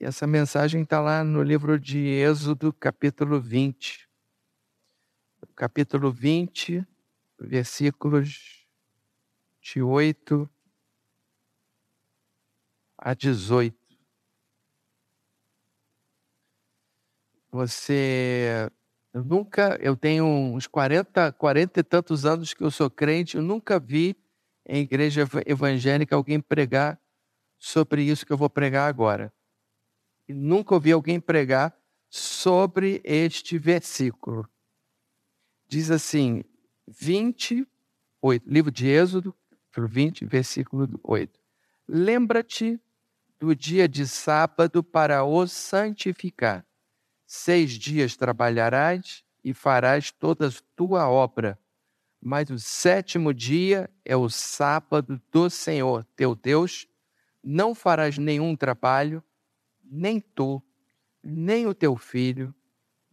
E essa mensagem está lá no livro de Êxodo, capítulo 20. Capítulo 20, versículos de 8 a 18. Você eu nunca, eu tenho uns 40, 40 e tantos anos que eu sou crente, eu nunca vi em igreja evangélica alguém pregar sobre isso que eu vou pregar agora. Nunca ouvi alguém pregar sobre este versículo. Diz assim, 28, livro de Êxodo, 20, versículo 8. Lembra-te do dia de sábado para o santificar. Seis dias trabalharás e farás toda tua obra. Mas o sétimo dia é o sábado do Senhor teu Deus. Não farás nenhum trabalho, nem tu, nem o teu filho,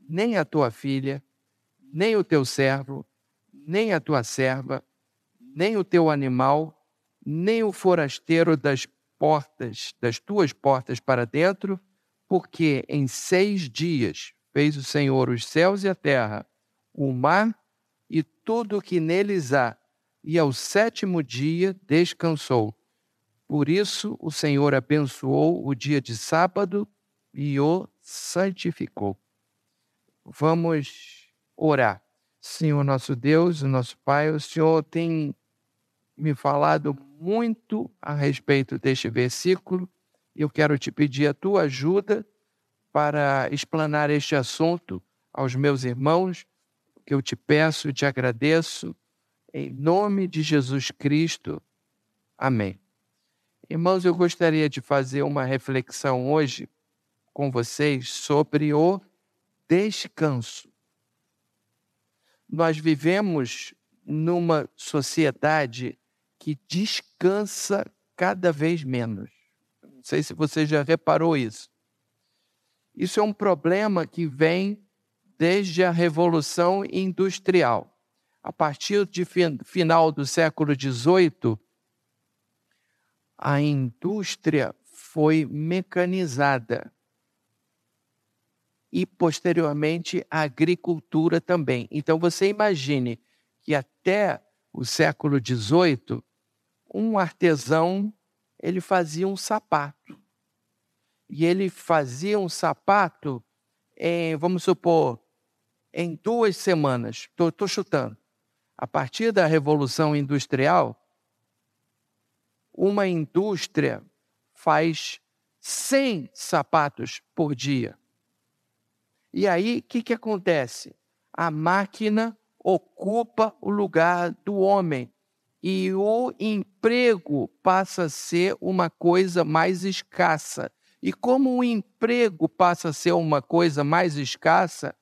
nem a tua filha, nem o teu servo, nem a tua serva, nem o teu animal, nem o forasteiro das portas, das tuas portas para dentro, porque em seis dias fez o Senhor os céus e a terra, o mar e tudo o que neles há, e ao sétimo dia descansou. Por isso o Senhor abençoou o dia de sábado e o santificou. Vamos orar. Senhor nosso Deus, nosso Pai, o Senhor tem me falado muito a respeito deste versículo eu quero te pedir a tua ajuda para explanar este assunto aos meus irmãos, que eu te peço e te agradeço, em nome de Jesus Cristo. Amém. Irmãos, eu gostaria de fazer uma reflexão hoje com vocês sobre o descanso. Nós vivemos numa sociedade que descansa cada vez menos sei se você já reparou isso. Isso é um problema que vem desde a Revolução Industrial. A partir de fin final do século XVIII, a indústria foi mecanizada e, posteriormente, a agricultura também. Então, você imagine que até o século XVIII, um artesão ele fazia um sapato. E ele fazia um sapato em, vamos supor, em duas semanas. Estou chutando. A partir da Revolução Industrial, uma indústria faz 100 sapatos por dia. E aí, o que, que acontece? A máquina ocupa o lugar do homem e o emprego passa a ser uma coisa mais escassa. E como o emprego passa a ser uma coisa mais escassa,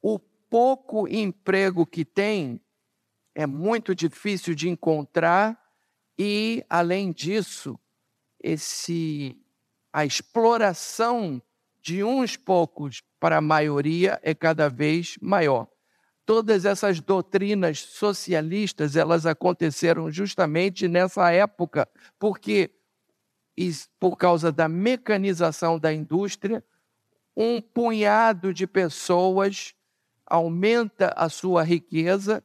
o pouco emprego que tem é muito difícil de encontrar e, além disso, esse a exploração de uns poucos para a maioria é cada vez maior. Todas essas doutrinas socialistas, elas aconteceram justamente nessa época, porque por causa da mecanização da indústria, um punhado de pessoas aumenta a sua riqueza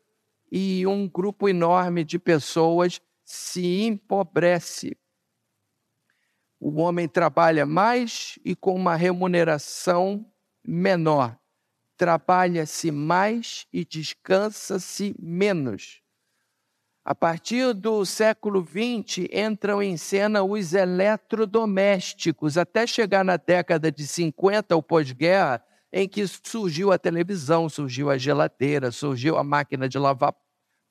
e um grupo enorme de pessoas se empobrece. O homem trabalha mais e com uma remuneração menor trabalha-se mais e descansa-se menos. A partir do século XX, entram em cena os eletrodomésticos, até chegar na década de 50, o pós-guerra, em que surgiu a televisão, surgiu a geladeira, surgiu a máquina de lavar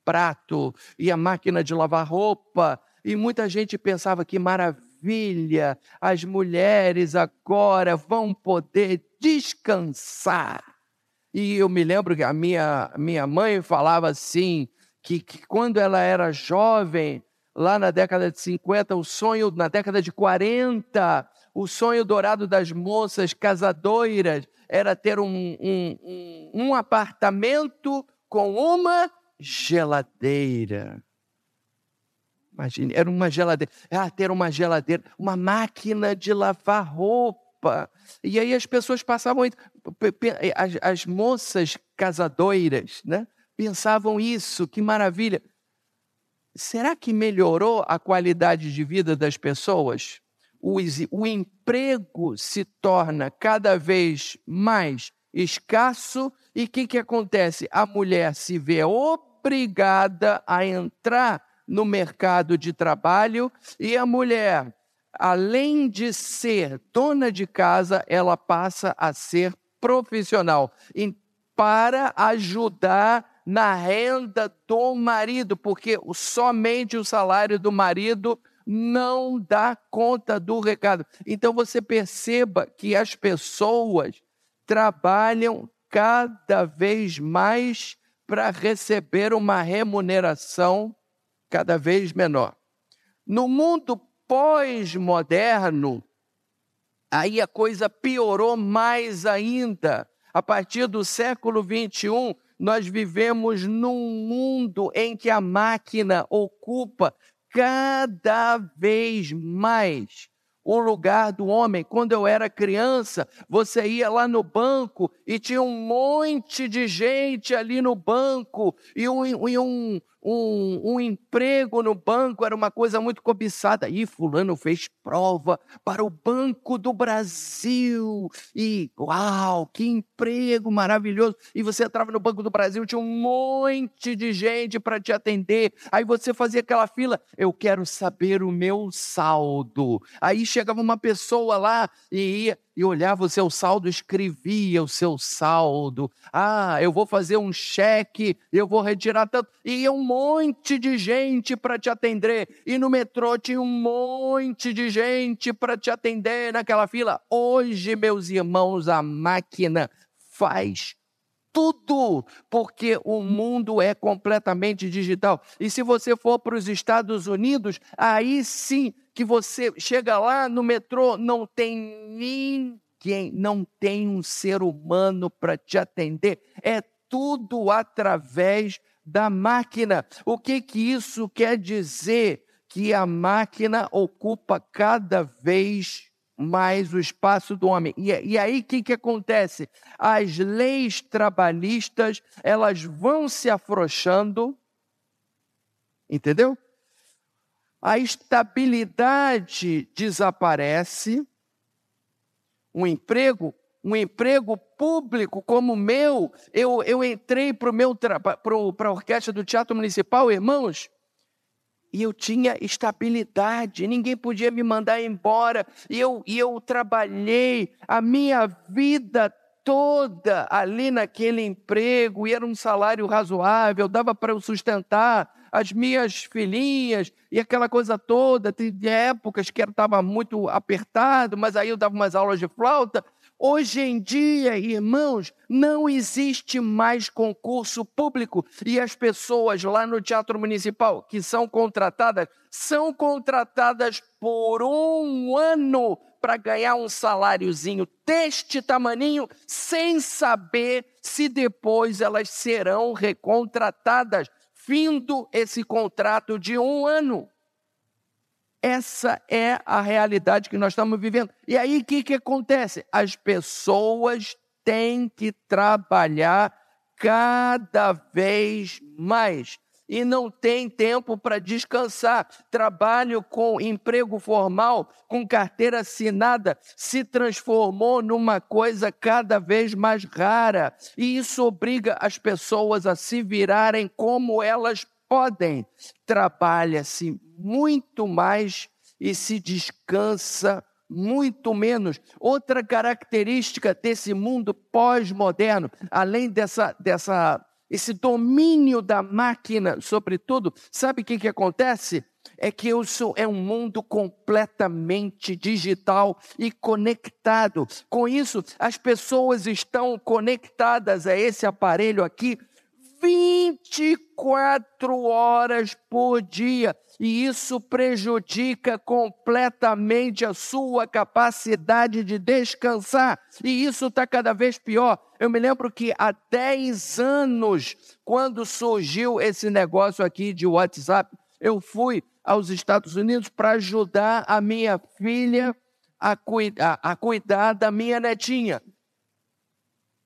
prato e a máquina de lavar roupa. E muita gente pensava que maravilha, as mulheres agora vão poder descansar. E eu me lembro que a minha, minha mãe falava assim, que, que quando ela era jovem, lá na década de 50, o sonho, na década de 40, o sonho dourado das moças casadoiras era ter um, um, um, um apartamento com uma geladeira. Imagine, era uma geladeira. Ah, ter uma geladeira, uma máquina de lavar roupa. E aí as pessoas passavam. As, as moças casadoiras, né? Pensavam isso, que maravilha. Será que melhorou a qualidade de vida das pessoas? O, o emprego se torna cada vez mais escasso e o que, que acontece? A mulher se vê obrigada a entrar no mercado de trabalho e a mulher, além de ser dona de casa, ela passa a ser profissional para ajudar na renda do marido, porque somente o salário do marido não dá conta do recado. Então você perceba que as pessoas trabalham cada vez mais para receber uma remuneração cada vez menor. No mundo pós-moderno, aí a coisa piorou mais ainda. A partir do século 21, nós vivemos num mundo em que a máquina ocupa cada vez mais o lugar do homem. Quando eu era criança, você ia lá no banco e tinha um monte de gente ali no banco e um, e um, um, um, emprego no banco era uma coisa muito cobiçada. E fulano fez prova para o Banco do Brasil. E uau, que emprego maravilhoso. E você entrava no Banco do Brasil, tinha um monte de gente para te atender. Aí você fazia aquela fila, eu quero saber o meu saldo. Aí chegava uma pessoa lá e ia e olhava o seu saldo, escrevia o seu saldo. Ah, eu vou fazer um cheque, eu vou retirar tanto. E um monte de gente para te atender. E no metrô tinha um monte de gente para te atender naquela fila. Hoje, meus irmãos, a máquina faz tudo, porque o mundo é completamente digital. E se você for para os Estados Unidos, aí sim que você chega lá no metrô, não tem ninguém, não tem um ser humano para te atender. É tudo através da máquina. O que que isso quer dizer? Que a máquina ocupa cada vez mais o espaço do homem. E, e aí o que, que acontece? As leis trabalhistas elas vão se afrouxando, entendeu? A estabilidade desaparece, um emprego, um emprego público como o meu, eu, eu entrei para a orquestra do Teatro Municipal, irmãos, e eu tinha estabilidade, ninguém podia me mandar embora, e eu, e eu trabalhei a minha vida toda ali naquele emprego, e era um salário razoável, dava para eu sustentar as minhas filhinhas e aquela coisa toda. Tem épocas que estava muito apertado, mas aí eu dava umas aulas de flauta. Hoje em dia, irmãos, não existe mais concurso público e as pessoas lá no Teatro Municipal que são contratadas são contratadas por um ano para ganhar um saláriozinho deste tamaninho, sem saber se depois elas serão recontratadas findo esse contrato de um ano. Essa é a realidade que nós estamos vivendo. E aí o que, que acontece? As pessoas têm que trabalhar cada vez mais e não tem tempo para descansar. Trabalho com emprego formal, com carteira assinada, se transformou numa coisa cada vez mais rara. E isso obriga as pessoas a se virarem como elas podem. Trabalha-se muito mais e se descansa muito menos. Outra característica desse mundo pós-moderno, além dessa, dessa esse domínio da máquina, sobretudo, sabe o que, que acontece? É que isso é um mundo completamente digital e conectado. Com isso, as pessoas estão conectadas a esse aparelho aqui 24 horas por dia e isso prejudica completamente a sua capacidade de descansar. E isso está cada vez pior. Eu me lembro que há 10 anos, quando surgiu esse negócio aqui de WhatsApp, eu fui aos Estados Unidos para ajudar a minha filha a, cuida, a cuidar da minha netinha,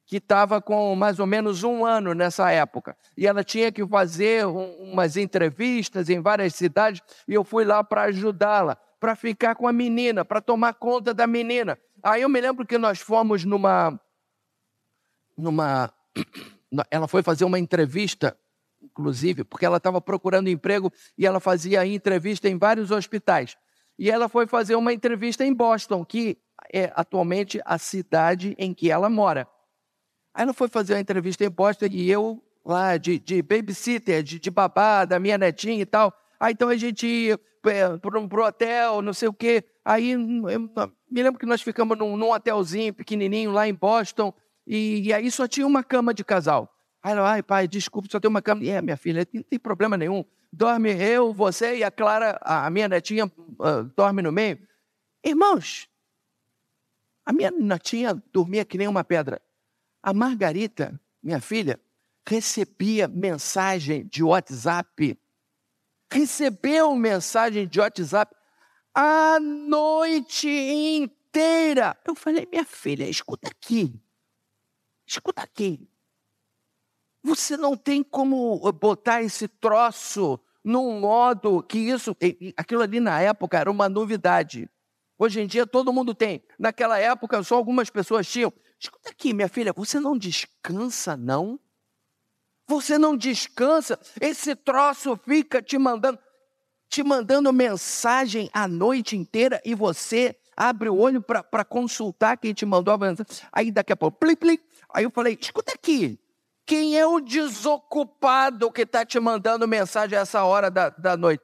que estava com mais ou menos um ano nessa época. E ela tinha que fazer um, umas entrevistas em várias cidades, e eu fui lá para ajudá-la, para ficar com a menina, para tomar conta da menina. Aí eu me lembro que nós fomos numa. numa ela foi fazer uma entrevista, inclusive, porque ela estava procurando emprego e ela fazia entrevista em vários hospitais. E ela foi fazer uma entrevista em Boston, que é atualmente a cidade em que ela mora. Aí ela foi fazer a entrevista em Boston e eu lá de, de babysitter, de, de babá da minha netinha e tal. Aí então a gente ia é, para o hotel, não sei o quê. Aí eu me lembro que nós ficamos num, num hotelzinho pequenininho lá em Boston e, e, aí só tinha uma cama de casal. Aí ela, ai pai, desculpe, só tem uma cama. E é, minha filha, não tem problema nenhum. Dorme eu, você e a Clara, a minha netinha, uh, dorme no meio. Irmãos, a minha netinha dormia que nem uma pedra. A Margarita, minha filha, recebia mensagem de WhatsApp. Recebeu mensagem de WhatsApp a noite inteira. Eu falei, minha filha, escuta aqui. Escuta aqui. Você não tem como botar esse troço num modo que isso. Aquilo ali na época era uma novidade. Hoje em dia todo mundo tem. Naquela época só algumas pessoas tinham. Escuta aqui, minha filha, você não descansa, não? Você não descansa? Esse troço fica te mandando, te mandando mensagem a noite inteira e você abre o olho para consultar quem te mandou a mensagem. Aí daqui a pouco, plim, plim. Aí eu falei, escuta aqui, quem é o desocupado que está te mandando mensagem a essa hora da, da noite?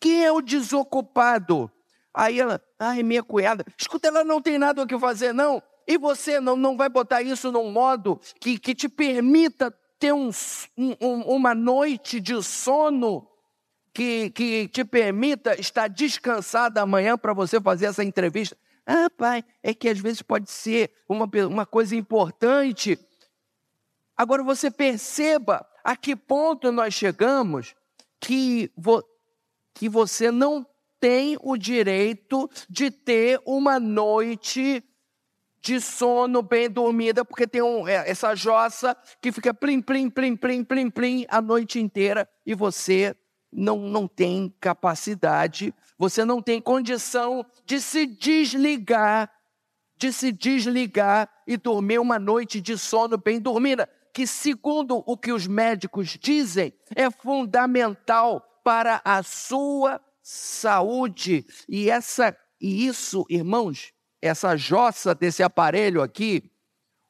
Quem é o desocupado? Aí ela, ai, minha cunhada, escuta, ela não tem nada o que fazer, não. E você não, não vai botar isso num modo que, que te permita ter um, um, uma noite de sono que, que te permita estar descansada amanhã para você fazer essa entrevista. Ah, pai, é que às vezes pode ser uma, uma coisa importante. Agora você perceba a que ponto nós chegamos que, vo, que você não tem o direito de ter uma noite de sono bem dormida, porque tem um, é, essa jossa que fica plim, plim, plim, plim, plim, plim a noite inteira e você não, não tem capacidade, você não tem condição de se desligar, de se desligar e dormir uma noite de sono bem dormida, que segundo o que os médicos dizem, é fundamental para a sua saúde. E essa e isso, irmãos, essa jossa desse aparelho aqui,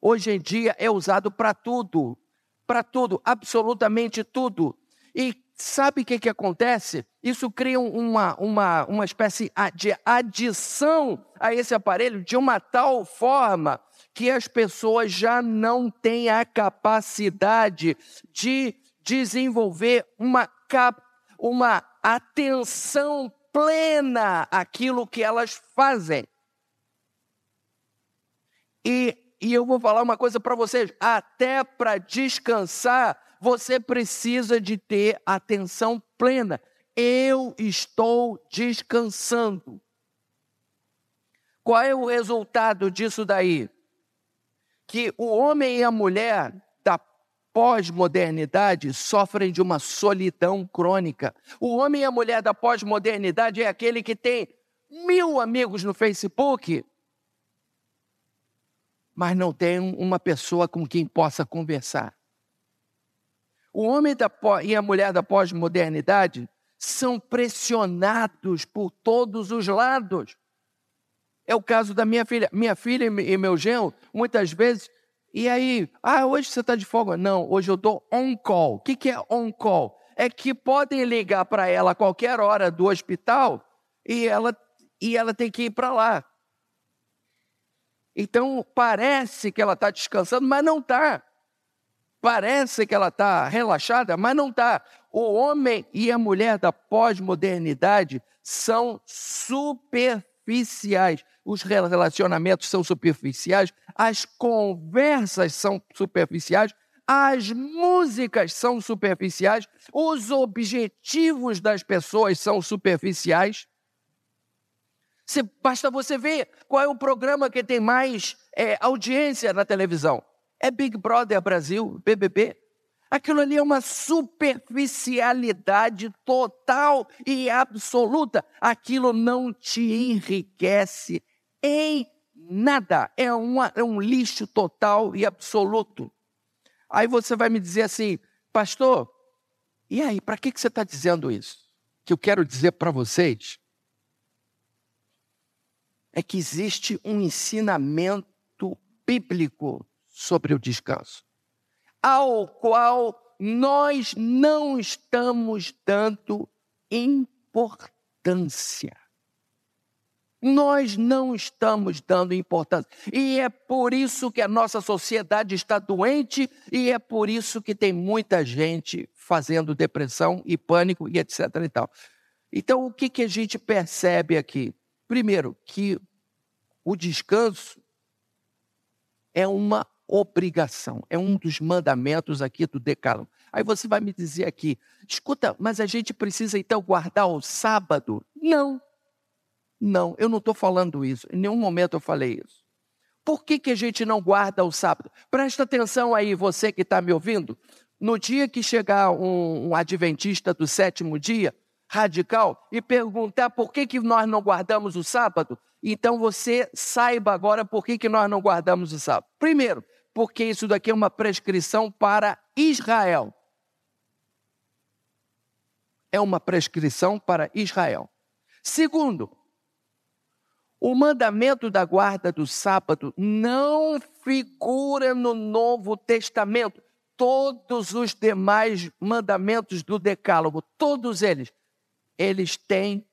hoje em dia é usado para tudo, para tudo, absolutamente tudo. E sabe o que, que acontece? Isso cria uma, uma, uma espécie de adição a esse aparelho de uma tal forma que as pessoas já não têm a capacidade de desenvolver uma, uma atenção plena àquilo que elas fazem. E, e eu vou falar uma coisa para vocês: até para descansar, você precisa de ter atenção plena. Eu estou descansando. Qual é o resultado disso daí? Que o homem e a mulher da pós-modernidade sofrem de uma solidão crônica. O homem e a mulher da pós-modernidade é aquele que tem mil amigos no Facebook, mas não tem uma pessoa com quem possa conversar. O homem da, e a mulher da pós-modernidade são pressionados por todos os lados. É o caso da minha filha. Minha filha e meu genro, muitas vezes, e aí, ah, hoje você está de folga? Não, hoje eu dou on-call. O que, que é on-call? É que podem ligar para ela a qualquer hora do hospital e ela, e ela tem que ir para lá. Então parece que ela está descansando, mas não está. Parece que ela está relaxada, mas não está. O homem e a mulher da pós-modernidade são superficiais. Os relacionamentos são superficiais, as conversas são superficiais, as músicas são superficiais, os objetivos das pessoas são superficiais. Você, basta você ver qual é o programa que tem mais é, audiência na televisão. É Big Brother Brasil, BBB. Aquilo ali é uma superficialidade total e absoluta. Aquilo não te enriquece em nada. É, uma, é um lixo total e absoluto. Aí você vai me dizer assim, pastor, e aí, para que, que você está dizendo isso? Que eu quero dizer para vocês é que existe um ensinamento bíblico sobre o descanso, ao qual nós não estamos dando importância. Nós não estamos dando importância. E é por isso que a nossa sociedade está doente e é por isso que tem muita gente fazendo depressão e pânico e etc. E tal. Então, o que, que a gente percebe aqui? Primeiro, que o descanso é uma obrigação, é um dos mandamentos aqui do decálogo. Aí você vai me dizer aqui, escuta, mas a gente precisa então guardar o sábado? Não, não, eu não estou falando isso, em nenhum momento eu falei isso. Por que, que a gente não guarda o sábado? Presta atenção aí, você que está me ouvindo. No dia que chegar um, um adventista do sétimo dia, radical, e perguntar por que, que nós não guardamos o sábado, então você saiba agora por que, que nós não guardamos o sábado. Primeiro, porque isso daqui é uma prescrição para Israel. É uma prescrição para Israel. Segundo, o mandamento da guarda do sábado não figura no Novo Testamento. Todos os demais mandamentos do Decálogo, todos eles, eles têm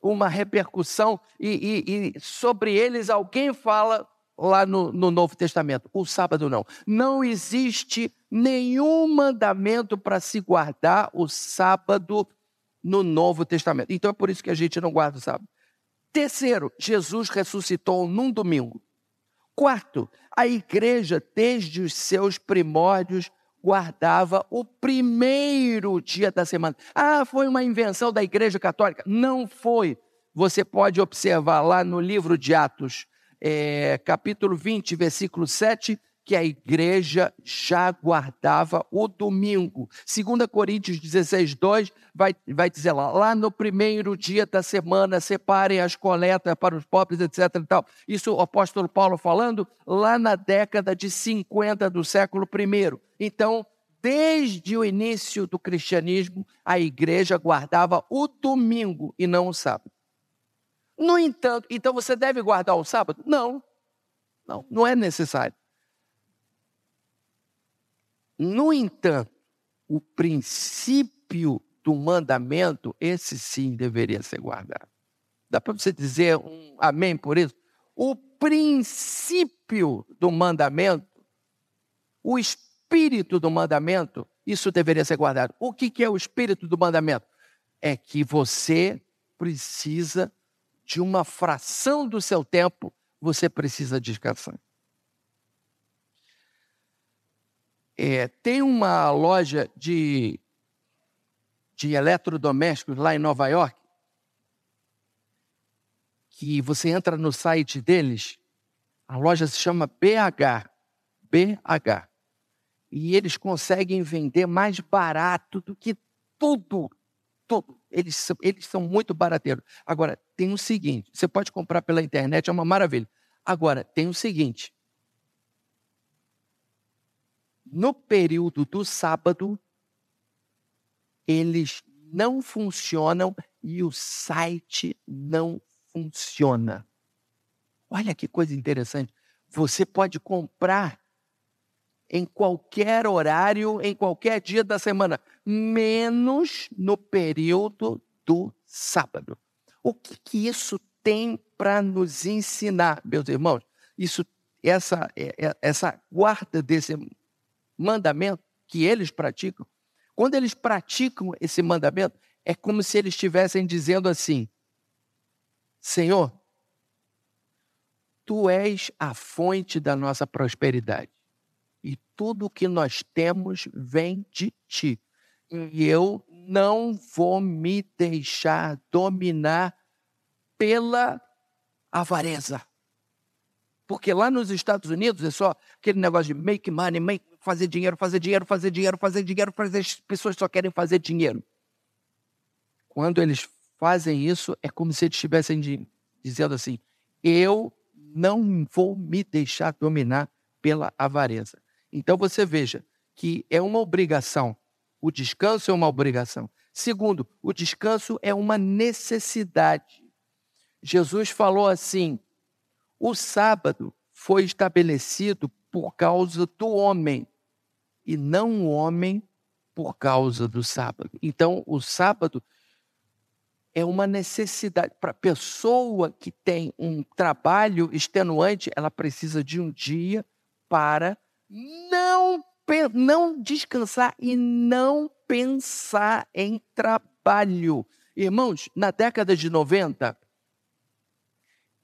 uma repercussão e, e, e sobre eles alguém fala lá no, no, Novo Testamento. O sábado não. Não existe nenhum mandamento para se guardar o sábado no Novo Testamento. Então é por isso que a gente não guarda o sábado. Terceiro, Jesus ressuscitou num domingo. Quarto, a igreja, desde os seus primórdios, guardava o primeiro dia da semana. Ah, foi uma invenção da Igreja Católica? Não foi. Você pode observar lá no livro de Atos, é, capítulo 20, versículo 7, que a igreja já guardava o domingo. 2 Coríntios 16, 2 vai, vai dizer lá, lá no primeiro dia da semana, separem as coletas para os pobres, etc. E tal. Isso o apóstolo Paulo falando lá na década de 50 do século I. Então, desde o início do cristianismo, a igreja guardava o domingo e não o sábado. No entanto, então você deve guardar o sábado? Não, não, não é necessário. No entanto, o princípio do mandamento, esse sim deveria ser guardado. Dá para você dizer um amém por isso? O princípio do mandamento, o espírito do mandamento, isso deveria ser guardado. O que é o espírito do mandamento? É que você precisa de uma fração do seu tempo, você precisa descansar. É, tem uma loja de, de eletrodomésticos lá em Nova York, que você entra no site deles, a loja se chama BH. BH. E eles conseguem vender mais barato do que tudo. tudo. Eles, eles são muito barateiros. Agora, tem o seguinte: você pode comprar pela internet, é uma maravilha. Agora, tem o seguinte: no período do sábado, eles não funcionam e o site não funciona. Olha que coisa interessante. Você pode comprar em qualquer horário, em qualquer dia da semana, menos no período do sábado. O que, que isso tem para nos ensinar, meus irmãos? Isso, essa, é, é, essa guarda desse mandamento que eles praticam, quando eles praticam esse mandamento, é como se eles estivessem dizendo assim: Senhor, tu és a fonte da nossa prosperidade. E tudo o que nós temos vem de ti. E eu não vou me deixar dominar pela avareza. Porque lá nos Estados Unidos é só aquele negócio de make money, make, fazer dinheiro, fazer dinheiro, fazer dinheiro, fazer dinheiro, fazer as pessoas só querem fazer dinheiro. Quando eles fazem isso, é como se eles estivessem dizendo assim: eu não vou me deixar dominar pela avareza. Então você veja que é uma obrigação. O descanso é uma obrigação. Segundo, o descanso é uma necessidade. Jesus falou assim: o sábado foi estabelecido por causa do homem e não o homem por causa do sábado. Então, o sábado é uma necessidade para a pessoa que tem um trabalho extenuante, ela precisa de um dia para não não descansar e não pensar em trabalho. Irmãos, na década de 90,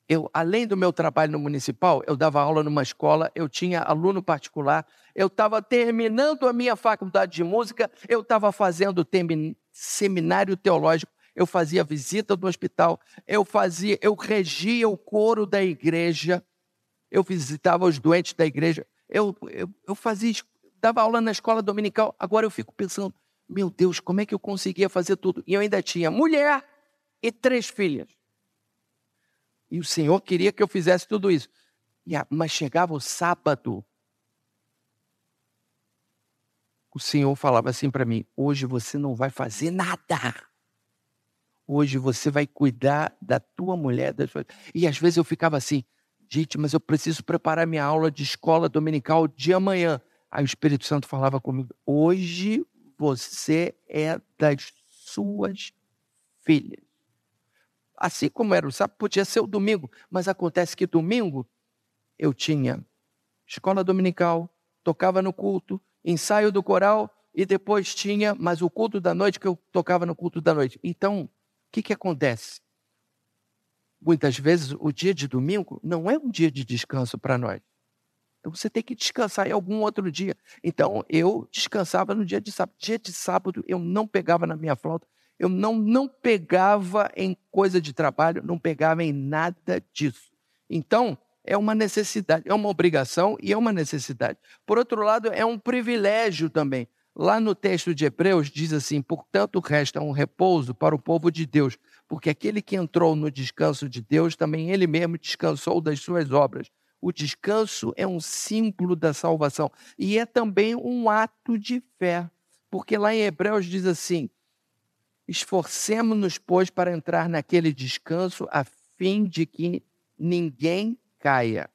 eu, além do meu trabalho no municipal, eu dava aula numa escola, eu tinha aluno particular, eu estava terminando a minha faculdade de música, eu estava fazendo seminário teológico, eu fazia visita do hospital, eu fazia, eu regia o coro da igreja, eu visitava os doentes da igreja, eu, eu, eu fazia, dava aula na escola dominical. Agora eu fico pensando, meu Deus, como é que eu conseguia fazer tudo? E eu ainda tinha mulher e três filhas. E o Senhor queria que eu fizesse tudo isso. Mas chegava o sábado, o Senhor falava assim para mim: hoje você não vai fazer nada. Hoje você vai cuidar da tua mulher. Das. E às vezes eu ficava assim, gente, mas eu preciso preparar minha aula de escola dominical de amanhã. Aí o Espírito Santo falava comigo: hoje você é das suas filhas assim como era o sábado, podia ser o domingo, mas acontece que domingo eu tinha escola dominical, tocava no culto, ensaio do coral e depois tinha, mas o culto da noite que eu tocava no culto da noite. Então, o que, que acontece? Muitas vezes o dia de domingo não é um dia de descanso para nós. Então você tem que descansar em algum outro dia. Então eu descansava no dia de sábado. Dia de sábado eu não pegava na minha flauta, eu não, não pegava em coisa de trabalho, não pegava em nada disso. Então, é uma necessidade, é uma obrigação e é uma necessidade. Por outro lado, é um privilégio também. Lá no texto de Hebreus diz assim: portanto, resta um repouso para o povo de Deus, porque aquele que entrou no descanso de Deus, também ele mesmo descansou das suas obras. O descanso é um símbolo da salvação e é também um ato de fé, porque lá em Hebreus diz assim: Esforcemos-nos, pois, para entrar naquele descanso, a fim de que ninguém caia.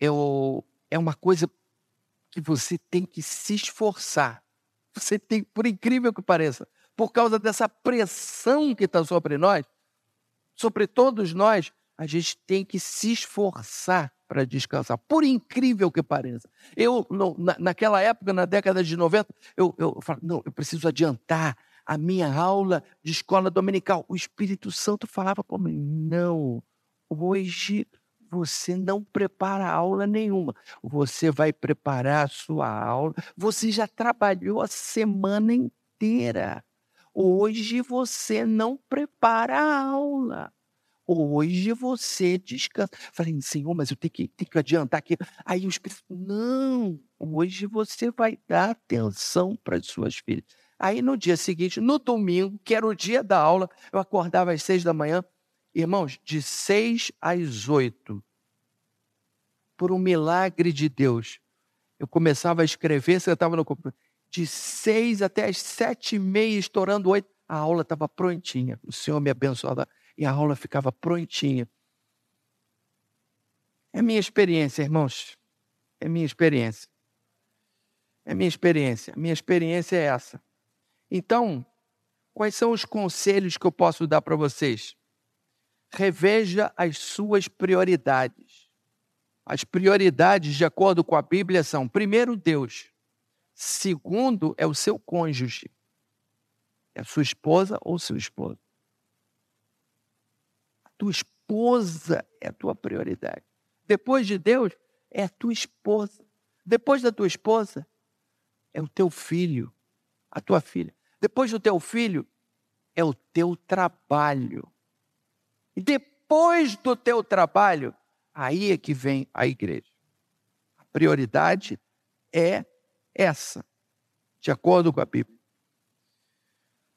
Eu, é uma coisa que você tem que se esforçar. Você tem, por incrível que pareça, por causa dessa pressão que está sobre nós, sobre todos nós, a gente tem que se esforçar para descansar, por incrível que pareça. Eu, na, naquela época, na década de 90, eu, eu, eu falo, não, eu preciso adiantar a minha aula de escola dominical. O Espírito Santo falava para mim, não, hoje você não prepara aula nenhuma. Você vai preparar a sua aula. Você já trabalhou a semana inteira. Hoje você não prepara a aula. Hoje você descansa. Falei, Senhor, mas eu tenho que, tenho que adiantar aqui. Aí o Espírito não, hoje você vai dar atenção para as suas filhas. Aí no dia seguinte, no domingo, que era o dia da aula, eu acordava às seis da manhã. Irmãos, de seis às oito, por um milagre de Deus, eu começava a escrever, você estava no computador. De seis até as sete e meia, estourando oito, a aula estava prontinha. O Senhor me abençoava e a aula ficava prontinha. É minha experiência, irmãos. É minha experiência. É minha experiência. Minha experiência é essa. Então, quais são os conselhos que eu posso dar para vocês? Reveja as suas prioridades. As prioridades, de acordo com a Bíblia, são: primeiro, Deus. Segundo, é o seu cônjuge. É a sua esposa ou seu esposo tua esposa é a tua prioridade. Depois de Deus, é a tua esposa. Depois da tua esposa, é o teu filho, a tua filha. Depois do teu filho, é o teu trabalho. E depois do teu trabalho, aí é que vem a igreja. A prioridade é essa, de acordo com a Bíblia.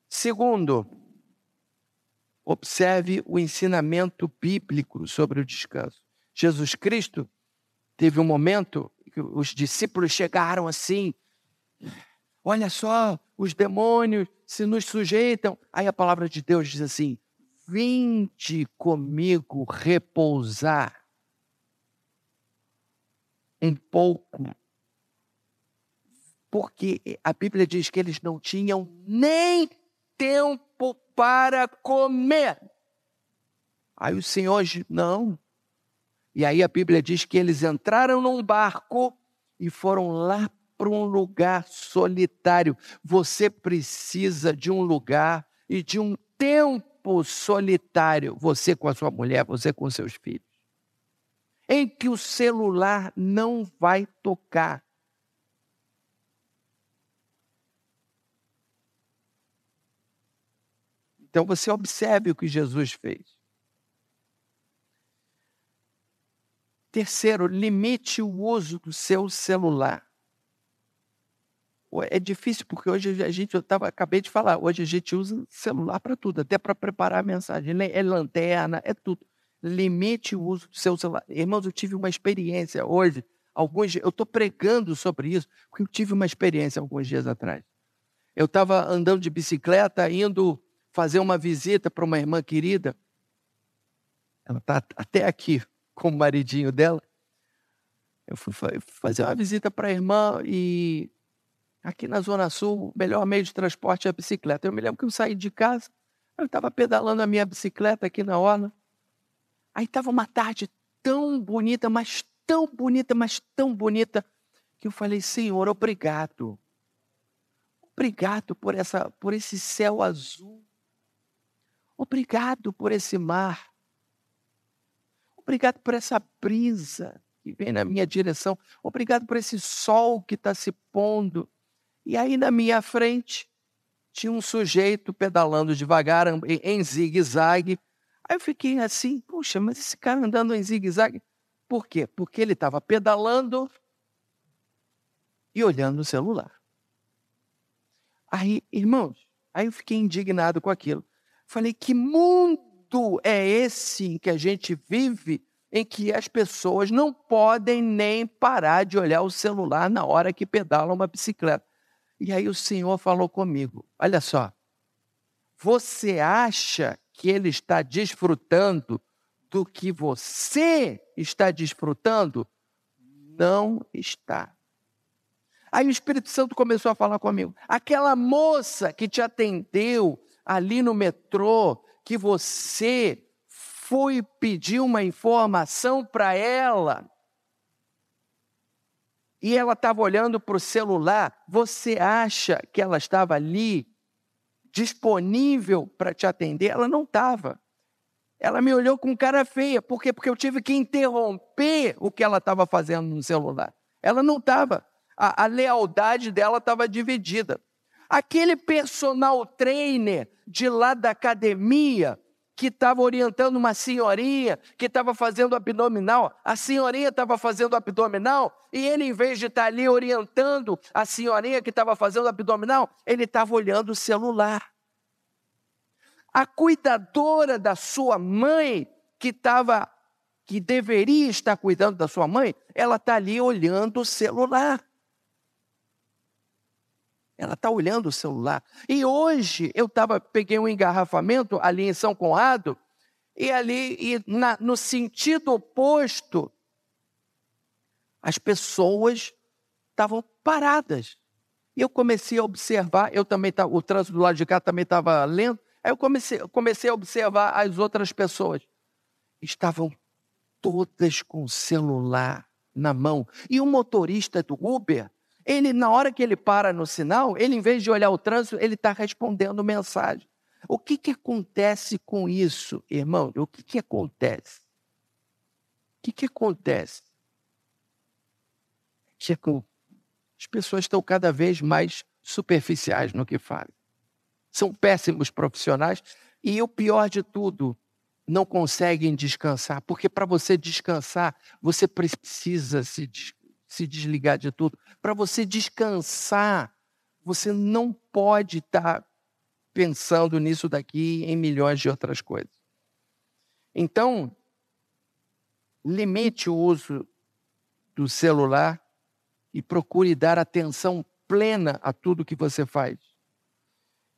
Segundo, observe o ensinamento bíblico sobre o descanso. Jesus Cristo teve um momento que os discípulos chegaram assim, olha só, os demônios se nos sujeitam. Aí a palavra de Deus diz assim: Vinde comigo repousar um pouco. Porque a Bíblia diz que eles não tinham nem tempo para comer. Aí o Senhor não. E aí a Bíblia diz que eles entraram num barco e foram lá para um lugar solitário. Você precisa de um lugar e de um tempo solitário, você com a sua mulher, você com seus filhos, em que o celular não vai tocar. Então você observe o que Jesus fez. Terceiro, limite o uso do seu celular. É difícil porque hoje a gente, eu tava, acabei de falar, hoje a gente usa celular para tudo, até para preparar a mensagem, é lanterna, é tudo. Limite o uso do seu celular. Irmãos, eu tive uma experiência hoje, alguns eu estou pregando sobre isso, porque eu tive uma experiência alguns dias atrás. Eu estava andando de bicicleta, indo fazer uma visita para uma irmã querida. Ela está até aqui com o maridinho dela. Eu fui fazer uma visita para a irmã e Aqui na Zona Sul, o melhor meio de transporte é a bicicleta. Eu me lembro que eu saí de casa, eu estava pedalando a minha bicicleta aqui na orla. Aí estava uma tarde tão bonita, mas tão bonita, mas tão bonita, que eu falei, Senhor, obrigado. Obrigado por, essa, por esse céu azul. Obrigado por esse mar. Obrigado por essa brisa que vem na minha direção. Obrigado por esse sol que está se pondo. E aí na minha frente tinha um sujeito pedalando devagar em zigue-zague. Aí eu fiquei assim, puxa, mas esse cara andando em zigue-zague, por quê? Porque ele estava pedalando e olhando no celular. Aí, irmãos, aí eu fiquei indignado com aquilo. Falei, que mundo é esse em que a gente vive, em que as pessoas não podem nem parar de olhar o celular na hora que pedalam uma bicicleta? E aí o Senhor falou comigo: olha só, você acha que ele está desfrutando do que você está desfrutando? Não está. Aí o Espírito Santo começou a falar comigo. Aquela moça que te atendeu ali no metrô, que você foi pedir uma informação para ela, e ela estava olhando para o celular, você acha que ela estava ali disponível para te atender? Ela não estava. Ela me olhou com cara feia. Por quê? Porque eu tive que interromper o que ela estava fazendo no celular. Ela não estava. A, a lealdade dela estava dividida. Aquele personal trainer de lá da academia que estava orientando uma senhorinha que estava fazendo abdominal. A senhorinha estava fazendo abdominal e ele, em vez de estar tá ali orientando a senhorinha que estava fazendo abdominal, ele estava olhando o celular. A cuidadora da sua mãe, que estava, que deveria estar cuidando da sua mãe, ela está ali olhando o celular. Ela está olhando o celular. E hoje eu tava, peguei um engarrafamento ali em São Conrado, e ali, e na, no sentido oposto, as pessoas estavam paradas. E eu comecei a observar, eu também o trânsito do lado de cá também estava lento. Aí eu comecei, comecei a observar as outras pessoas. Estavam todas com o celular na mão. E o motorista do Uber ele, na hora que ele para no sinal, ele, em vez de olhar o trânsito, ele está respondendo mensagem. O que, que acontece com isso, irmão? O que, que acontece? O que, que acontece? Chico, as pessoas estão cada vez mais superficiais no que fazem. São péssimos profissionais e o pior de tudo, não conseguem descansar, porque para você descansar, você precisa se, se desligar de tudo. Para você descansar, você não pode estar tá pensando nisso daqui em milhões de outras coisas. Então, limite o uso do celular e procure dar atenção plena a tudo que você faz.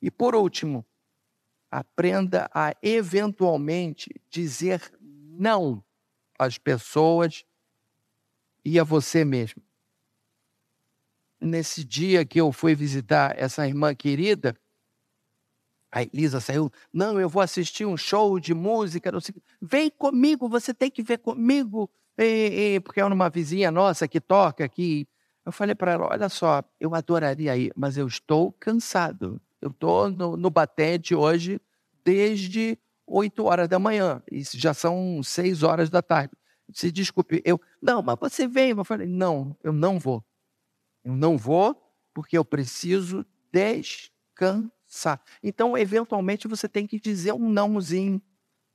E por último, aprenda a eventualmente dizer não às pessoas e a você mesmo. Nesse dia que eu fui visitar essa irmã querida, a Elisa saiu, não, eu vou assistir um show de música, não sei, vem comigo, você tem que ver comigo, e, e, porque é uma vizinha nossa que toca aqui. Eu falei para ela, olha só, eu adoraria ir, mas eu estou cansado. Eu estou no, no batente hoje desde 8 horas da manhã, e já são 6 horas da tarde. Se desculpe, eu, não, mas você vem. Eu falei, não, eu não vou. Eu não vou porque eu preciso descansar. Então, eventualmente, você tem que dizer um nãozinho,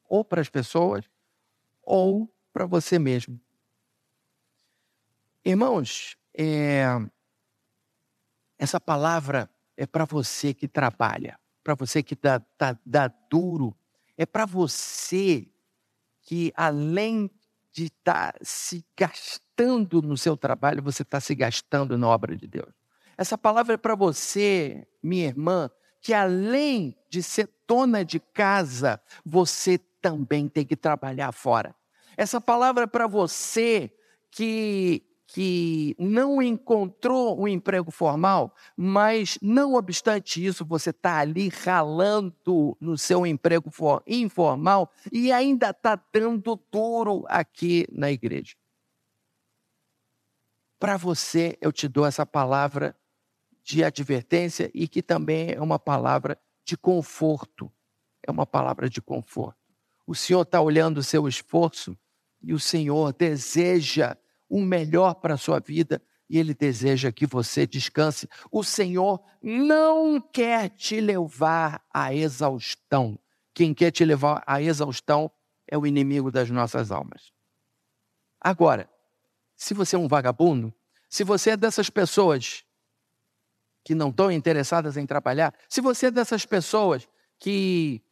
ou para as pessoas, ou para você mesmo. Irmãos, é, essa palavra é para você que trabalha, para você que dá, dá, dá duro, é para você que, além de estar tá se gastando no seu trabalho, você está se gastando na obra de Deus. Essa palavra é para você, minha irmã, que além de ser dona de casa, você também tem que trabalhar fora. Essa palavra é para você que que não encontrou um emprego formal, mas não obstante isso, você está ali ralando no seu emprego informal e ainda está dando duro aqui na igreja. Para você, eu te dou essa palavra de advertência e que também é uma palavra de conforto. É uma palavra de conforto. O Senhor está olhando o seu esforço e o Senhor deseja o melhor para a sua vida e Ele deseja que você descanse. O Senhor não quer te levar à exaustão. Quem quer te levar à exaustão é o inimigo das nossas almas. Agora, se você é um vagabundo, se você é dessas pessoas que não estão interessadas em trabalhar, se você é dessas pessoas que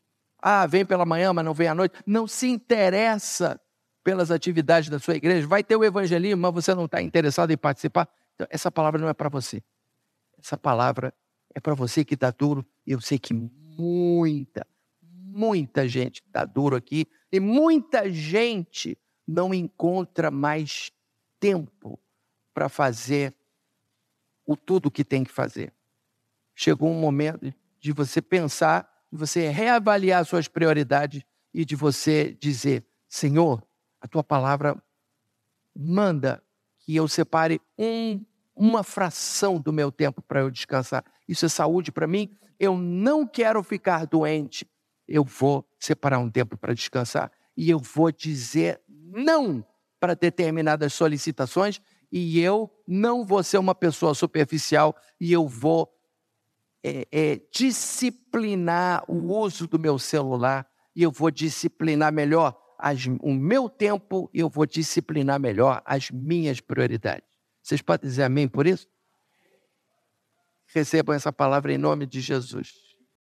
ah, vem pela manhã, mas não vem à noite, não se interessa pelas atividades da sua igreja, vai ter o evangelismo, mas você não está interessado em participar. Então, essa palavra não é para você. Essa palavra é para você que está duro. Eu sei que muita, muita gente está duro aqui. E muita gente não encontra mais tempo para fazer o tudo que tem que fazer. Chegou um momento de você pensar, de você reavaliar suas prioridades e de você dizer: Senhor, a tua palavra manda que eu separe um, uma fração do meu tempo para eu descansar. Isso é saúde para mim. Eu não quero ficar doente. Eu vou separar um tempo para descansar e eu vou dizer não para determinadas solicitações e eu não vou ser uma pessoa superficial e eu vou é, é, disciplinar o uso do meu celular e eu vou disciplinar melhor as, o meu tempo e eu vou disciplinar melhor as minhas prioridades. Vocês podem dizer amém por isso? Recebam essa palavra em nome de Jesus.